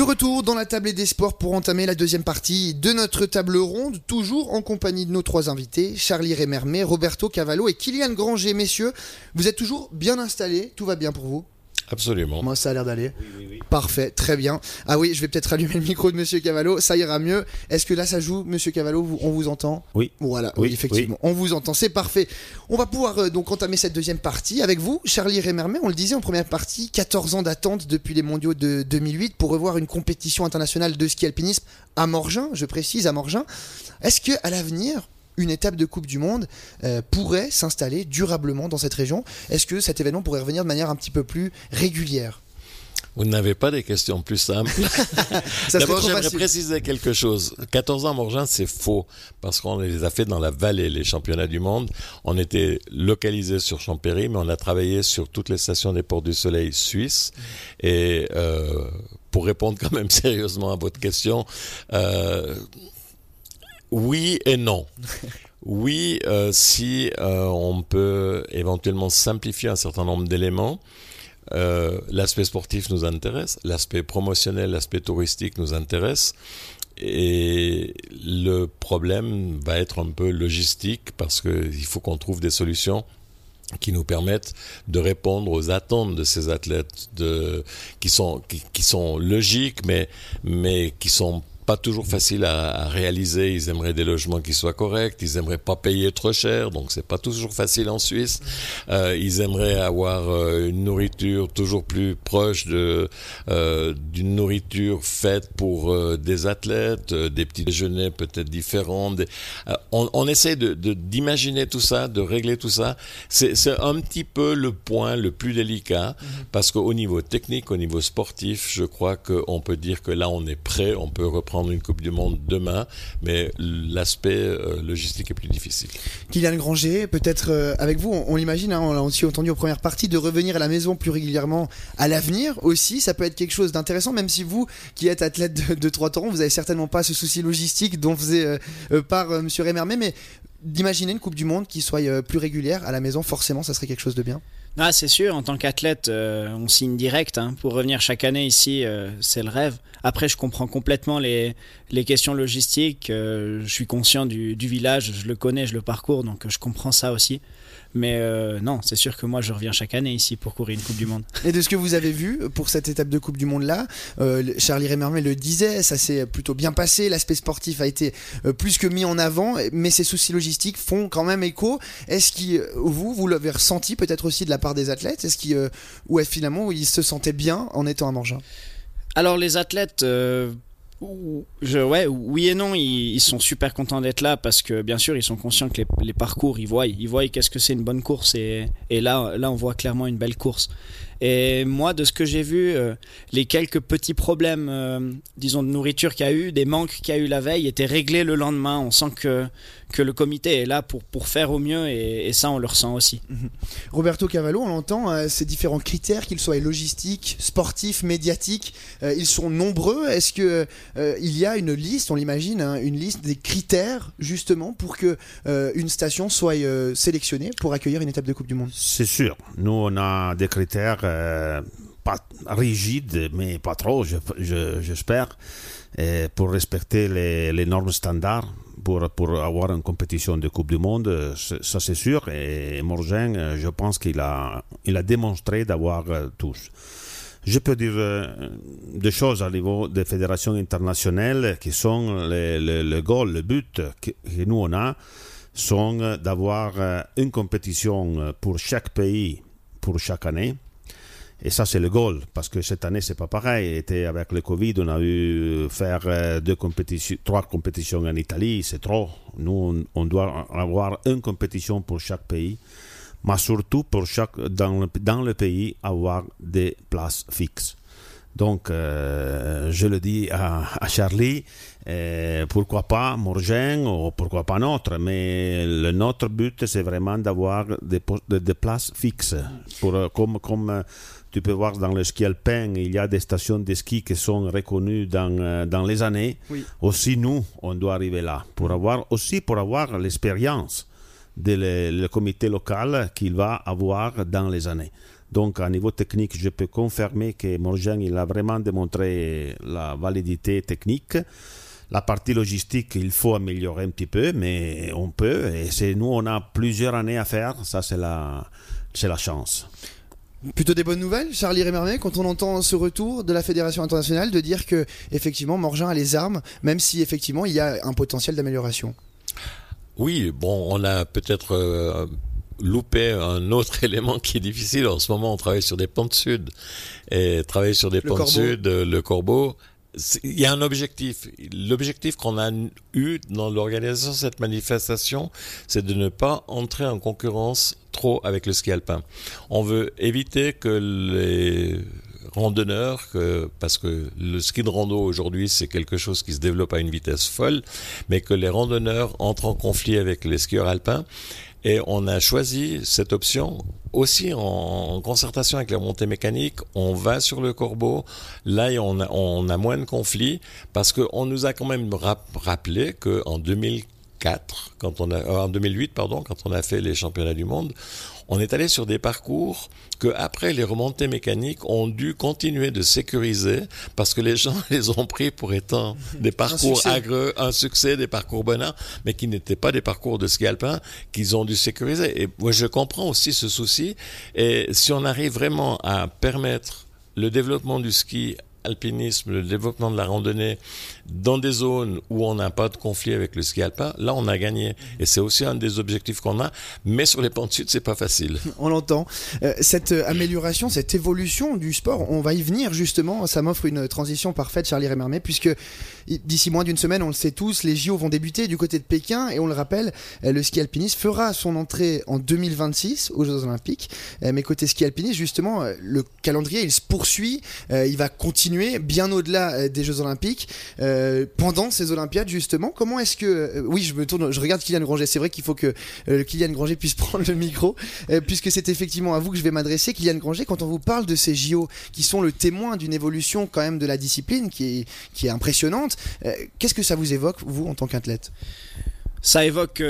De retour dans la table des sports pour entamer la deuxième partie de notre table ronde, toujours en compagnie de nos trois invités, Charlie Rémermet, Roberto Cavallo et Kylian Granger. Messieurs, vous êtes toujours bien installés, tout va bien pour vous? Absolument. Moi, ça a l'air d'aller. Parfait, très bien. Ah oui, je vais peut-être allumer le micro de Monsieur Cavallo, ça ira mieux. Est-ce que là, ça joue, Monsieur Cavallo On vous entend? Oui. Voilà, oui, Oui, effectivement, on vous entend, c'est parfait. On va pouvoir euh, donc entamer cette deuxième partie avec vous, Charlie Rémermet. On le disait en première partie, 14 ans d'attente depuis les mondiaux de 2008 pour revoir une compétition internationale de ski alpinisme à Morgin, je précise, à Morgin. Est-ce que à l'avenir, une étape de Coupe du Monde euh, pourrait s'installer durablement dans cette région Est-ce que cet événement pourrait revenir de manière un petit peu plus régulière? Vous n'avez pas des questions plus simples. D'abord, j'aimerais préciser quelque chose. 14 ans à Morgin, c'est faux, parce qu'on les a fait dans la vallée, les championnats du monde. On était localisé sur Champéry, mais on a travaillé sur toutes les stations des ports du soleil suisses. Et euh, pour répondre quand même sérieusement à votre question, euh, oui et non. Oui, euh, si euh, on peut éventuellement simplifier un certain nombre d'éléments, euh, l'aspect sportif nous intéresse, l'aspect promotionnel, l'aspect touristique nous intéresse. Et le problème va être un peu logistique parce qu'il faut qu'on trouve des solutions qui nous permettent de répondre aux attentes de ces athlètes, de, qui sont qui, qui sont logiques, mais mais qui sont pas toujours faciles à, à réaliser. Ils aimeraient des logements qui soient corrects, ils aimeraient pas payer trop cher, donc c'est pas toujours facile en Suisse. Euh, ils aimeraient avoir euh, une nourriture toujours plus proche de euh, d'une nourriture faite pour euh, des athlètes, des petits déjeuners peut-être différents. des- on, on essaie de d'imaginer tout ça, de régler tout ça. C'est c'est un petit peu le point le plus délicat parce qu'au niveau technique, au niveau sportif, je crois qu'on peut dire que là on est prêt, on peut reprendre une Coupe du Monde demain, mais l'aspect euh, logistique est plus difficile. Kylian Granger, peut-être euh, avec vous, on, l'imagine, hein, on l'a aussi entendu aux premières parties, de revenir à la maison plus régulièrement à l'avenir aussi, ça peut être quelque chose d'intéressant, même si vous, qui êtes athlète de, trois temps, vous avez certainement pas ce souci logistique dont faisait euh, part euh, Monsieur Rémermet, mais d'imaginer une Coupe du Monde qui soit euh, plus régulière à la maison, forcément, ça serait quelque chose de bien. Ah, c'est sûr, en tant qu'athlète, euh, on signe direct. hein. Pour revenir chaque année ici, euh, c'est le rêve. Après, je comprends complètement les, les questions logistiques. euh, je suis conscient du, du village, je le connais, je le parcours, donc je comprends ça aussi. Mais non, c'est sûr que moi, je reviens chaque année ici pour courir une Coupe du Monde. Et de ce que vous avez vu pour cette étape de Coupe du Monde là, le- Charlie Rémermet le disait, ça s'est plutôt bien passé, l'aspect sportif a été plus que mis en avant, mais ces soucis logistiques font quand même écho. Est-ce que vous, vous l'avez ressenti peut-être aussi de la part des athlètes? Est-ce qu'ils, euh, ou finalement ils se sentaient bien en étant à Morgin? Alors les athlètes, euh, je, ouais, oui et non, ils, sont super contents d'être là parce que bien sûr ils sont conscients que les, les parcours, ils voient, ils voient qu'est-ce que c'est une bonne course et, et là, là on voit clairement une belle course. Et moi, de ce que j'ai vu, euh, les quelques petits problèmes, euh, disons de nourriture qu'il y a eu, des manques qu'il y a eu la veille, étaient réglés le lendemain. On sent que que le comité est là pour pour faire au mieux et, et ça on le ressent aussi. Roberto Cavallo, on l'entend, euh, ces différents critères, qu'ils soient logistiques, sportifs, médiatiques, euh, ils sont nombreux. Est-ce que euh, il y a une liste, on l'imagine, hein, une liste des critères justement pour que euh, une station soit euh, sélectionnée pour accueillir une étape de Coupe du Monde? C'est sûr. Nous, on a des critères euh, pas rigides, mais pas trop, je- je- j'espère, euh, pour respecter les, normes standards. Pour, pour avoir une compétition de Coupe du Monde, euh, ça c'est sûr. Et Morgen, je pense qu'il a, il a démontré d'avoir tous. Je peux dire des choses au niveau des fédérations internationales qui sont les- les- le goal, le but que, que nous on a, sont d'avoir une compétition pour chaque pays pour chaque année. Et ça, c'est le goal, parce que cette année, c'est pas pareil. Avec le Covid, on a eu faire euh, deux compétitions, trois compétitions en Italie, c'est trop. Nous, on, doit avoir une compétition pour chaque pays, mais surtout pour chaque, dans le pays, avoir des places fixes. Donc, euh, je le dis à, à Charlie, euh, pourquoi pas Morgen ou pourquoi pas notre, mais le, notre but, c'est vraiment d'avoir des, des, places fixes. Pour, euh, comme, comme tu peux voir dans le ski alpin, il y a des stations de ski qui sont reconnues dans, dans les années. Oui. Aussi, nous, on doit arriver là, pour avoir, aussi pour avoir l'expérience de le, le comité local qu'il va avoir dans les années. Donc, à niveau technique, je peux confirmer que Morgan, il a vraiment démontré la validité technique. La partie logistique, il faut améliorer un petit peu, mais on peut. Et c'est nous, on a plusieurs années à faire. Ça, c'est la, c'est la chance. Plutôt des bonnes nouvelles, Charlie Rémermet, quand on entend ce retour de la Fédération internationale de dire que effectivement Morgin a les armes, même si effectivement il y a un potentiel d'amélioration? Oui, bon, on a peut-être euh, loupé un autre élément qui est difficile. En ce moment, on travaille sur des pentes sud. Et travailler sur des Le pentes corbeau. sud, euh, le corbeau, il y a un objectif. L'objectif qu'on a eu dans l'organisation de cette manifestation, c'est de ne pas entrer en concurrence trop avec le ski alpin. On veut éviter que les randonneurs, que, parce que le ski de rando aujourd'hui c'est quelque chose qui se développe à une vitesse folle, mais que les randonneurs entrent en conflit avec les skieurs alpins. Et on a choisi cette option aussi en, concertation avec la montée mécanique. On va sur le corbeau. Là, on a, moins de conflits parce qu'on nous a quand même rap- rappelé qu'en 2004, quand on a, euh, en 2008, pardon, quand on a fait les championnats du monde, on est allé sur des parcours que après les remontées mécaniques ont dû continuer de sécuriser parce que les gens les ont pris pour étant des parcours succès. agreux, un succès, des parcours bonheurs, mais qui n'étaient pas des parcours de ski alpin qu'ils ont dû sécuriser. Et moi, je comprends aussi ce souci. Et si on arrive vraiment à permettre le développement du ski alpinisme, le développement de la randonnée dans des zones où on n'a pas de conflit avec le ski alpin, là on a gagné. Et c'est aussi un des objectifs qu'on a. Mais sur les pentes sud, c'est pas facile. On l'entend. Euh, cette euh, amélioration, cette évolution du sport, on va y venir justement. Ça m'offre une transition parfaite, Charlie Rémermet, puisque d'ici moins d'une semaine, on le sait tous, les JO vont débuter du côté de Pékin et on le rappelle, euh, le ski alpiniste fera son entrée en 2026 aux Jeux Olympiques. Mais côté ski alpiniste, justement, le calendrier il se poursuit, il va continuer bien au-delà euh, des Jeux Olympiques euh, pendant ces Olympiades justement. Comment est-ce que euh, oui, je me tourne, je regarde Kylian Granger. C'est vrai qu'il faut que Kylian Granger puisse prendre le micro. Puisque c'est effectivement à vous que je vais m'adresser, Kylian Granger, quand on vous parle de ces JO qui sont le témoin d'une évolution quand même de la discipline qui est, qui est impressionnante, qu'est-ce que ça vous évoque, vous, en tant qu'athlète? Ça évoque,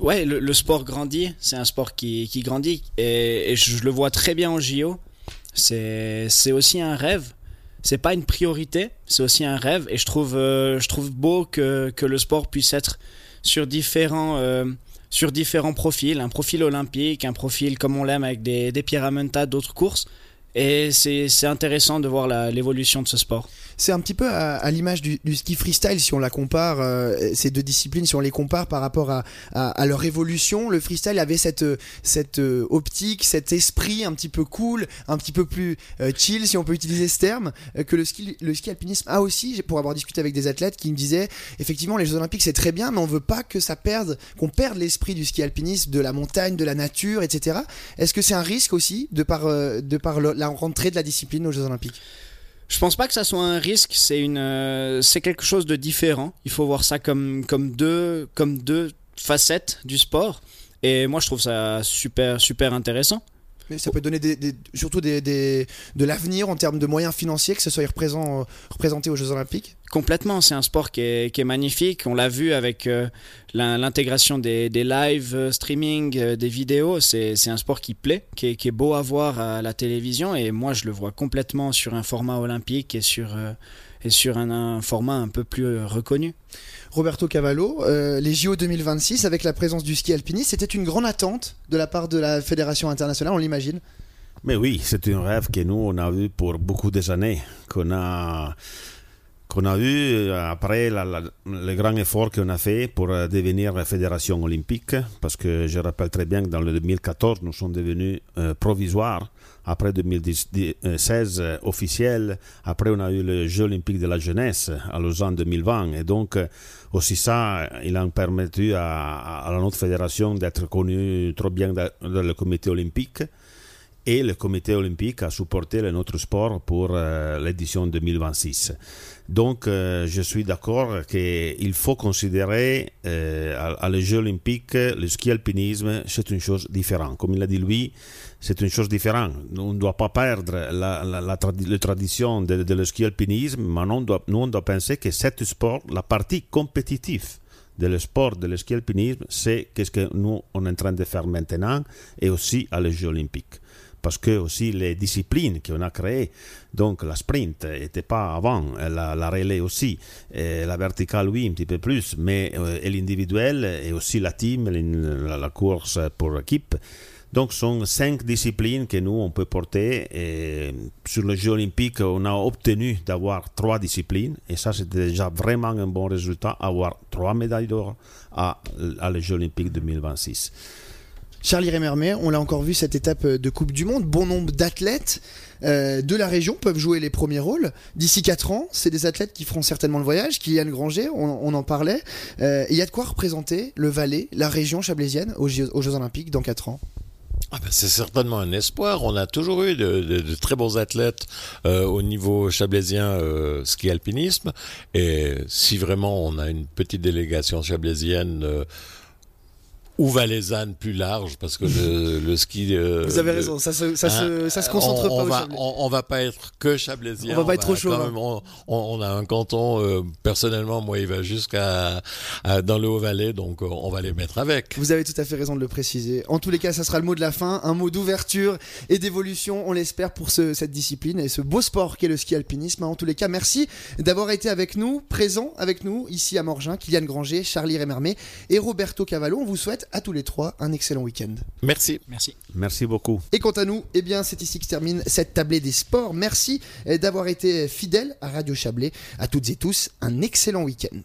ouais, le, sport grandit. C'est un sport qui, qui grandit et, et je le vois très bien en JO. C'est aussi un rêve. C'est pas une priorité, c'est aussi un rêve. Et je trouve, euh, beau que, le sport puisse être sur différents, euh, sur différents profils. Un profil olympique, un profil comme on l'aime avec des, des d'autres courses. Et c'est, intéressant de voir la- l'évolution de ce sport. C'est un petit peu à, l'image du, ski freestyle si on la compare, euh, ces deux disciplines, si on les compare par rapport à, à, leur évolution. Le freestyle avait cette, cette euh, optique, cet esprit un petit peu cool, un petit peu plus euh, chill, si on peut utiliser ce terme, que le ski, le ski alpinisme a aussi, pour avoir discuté avec des athlètes qui me disaient, effectivement, les Jeux Olympiques c'est très bien, mais on veut pas que ça perde, qu'on perde l'esprit du ski alpinisme, de la montagne, de la nature, etc. Est-ce que c'est un risque aussi de par, de par le- la rentrée de la discipline aux Jeux Olympiques Je pense pas que ça soit un risque, c'est une, euh, c'est quelque chose de différent. Il faut voir ça comme comme deux comme deux facettes du sport. Et moi, je trouve ça super super intéressant. Mais ça peut donner des, des- surtout des, de l'avenir en termes de moyens financiers, que ce soit représent, représenté aux Jeux Olympiques. Complètement, c'est un sport qui est, qui est magnifique. On l'a vu avec euh, l'in- l'intégration des, des live euh, streaming, euh, des vidéos. C'est un sport qui plaît, qui est, qui est beau à voir à la télévision. Et moi, je le vois complètement sur un format olympique et sur, euh, et sur un, un format un peu plus reconnu. Roberto Cavallo, euh, les JO 2026 avec la présence du ski alpiniste, c'était une grande attente de la part de la Fédération internationale, on l'imagine? Mais oui, c'est un rêve que nous, on a eu pour beaucoup des années, qu'on a, qu'on a eu après la- la- le grand effort qu'on a fait pour euh, devenir fédération olympique, parce que je rappelle très bien que dans le 2014, nous sommes devenus euh, provisoires. Après 2016, euh, officiel. Après, on a eu le Jeux olympiques de la jeunesse à Lausanne 2020. Et donc, euh, aussi ça, il a permis à, à notre fédération d'être connue trop bien dans le comité olympique. Et le comité olympique a supporté notre sport pour euh, l'édition 2026. Donc, euh, je suis d'accord qu'il faut considérer euh, à, à les Jeux olympiques le ski alpinisme, c'est une chose différente. Comme il a dit lui, c'est une chose différente. On ne doit pas perdre la, la, la, tradi- la tradition de, de le ski alpinisme, mais on doit, nous, on doit penser que cet sport, la partie compétitive de le sport ski alpinisme, c'est qu'est-ce que nous, on est en train de faire maintenant et aussi à les Jeux olympiques. Parce que aussi les disciplines qu'on a créées, donc la sprint n'était pas avant, la, la relais aussi, la verticale oui un petit peu plus, mais euh, l'individuel et aussi la team, la, course pour équipe. Donc, ce sont cinq disciplines que nous, on peut porter. Sur les Jeux olympiques, on a obtenu d'avoir trois disciplines. Et ça, c'était déjà vraiment un bon résultat, avoir trois médailles d'or à les Jeux olympiques 2026. Charlie Remermet, on l'a encore vu cette étape de Coupe du Monde. Bon nombre d'athlètes euh, de la région peuvent jouer les premiers rôles. D'ici 4 ans, c'est des athlètes qui feront certainement le voyage. Kylian Granger, on, en parlait. Euh, Il y a de quoi représenter le Valais, la région chablaisienne aux Jeux, Olympiques dans 4 ans. Ah ben c'est certainement un espoir. On a toujours eu de, très bons athlètes euh, au niveau chablaisien euh, ski alpinisme. Et si vraiment on a une petite délégation chablaisienne euh, ou valaisanne plus large, parce que le, le ski. euh, Vous avez le- raison, ça se, ça Hein, se, ça se concentre on, pas on va, Chablais. on, on va pas être que chablaisien. On va pas être trop chauvin. même- on, a un canton, euh, personnellement, moi, il va jusqu'à dans le Haut-Valais, donc euh, on va les mettre avec. Vous avez tout à fait raison de le préciser. En tous les cas, ça sera le mot de la fin, un mot d'ouverture et d'évolution, on l'espère, pour ce- cette discipline et ce beau sport qu'est le ski alpinisme. En tous les cas, merci d'avoir été avec nous, présent avec nous, ici à Morgin, Kylian Granger, Charlie Remermet et Roberto Cavallo. On vous souhaite à tous les trois un excellent week-end. Merci. Merci. Merci beaucoup. Et quant à nous, eh bien, c'est ici que se termine cette tablée des sports. Merci eh, d'avoir été fidèles à Radio Chablais. À toutes et tous, un excellent week-end.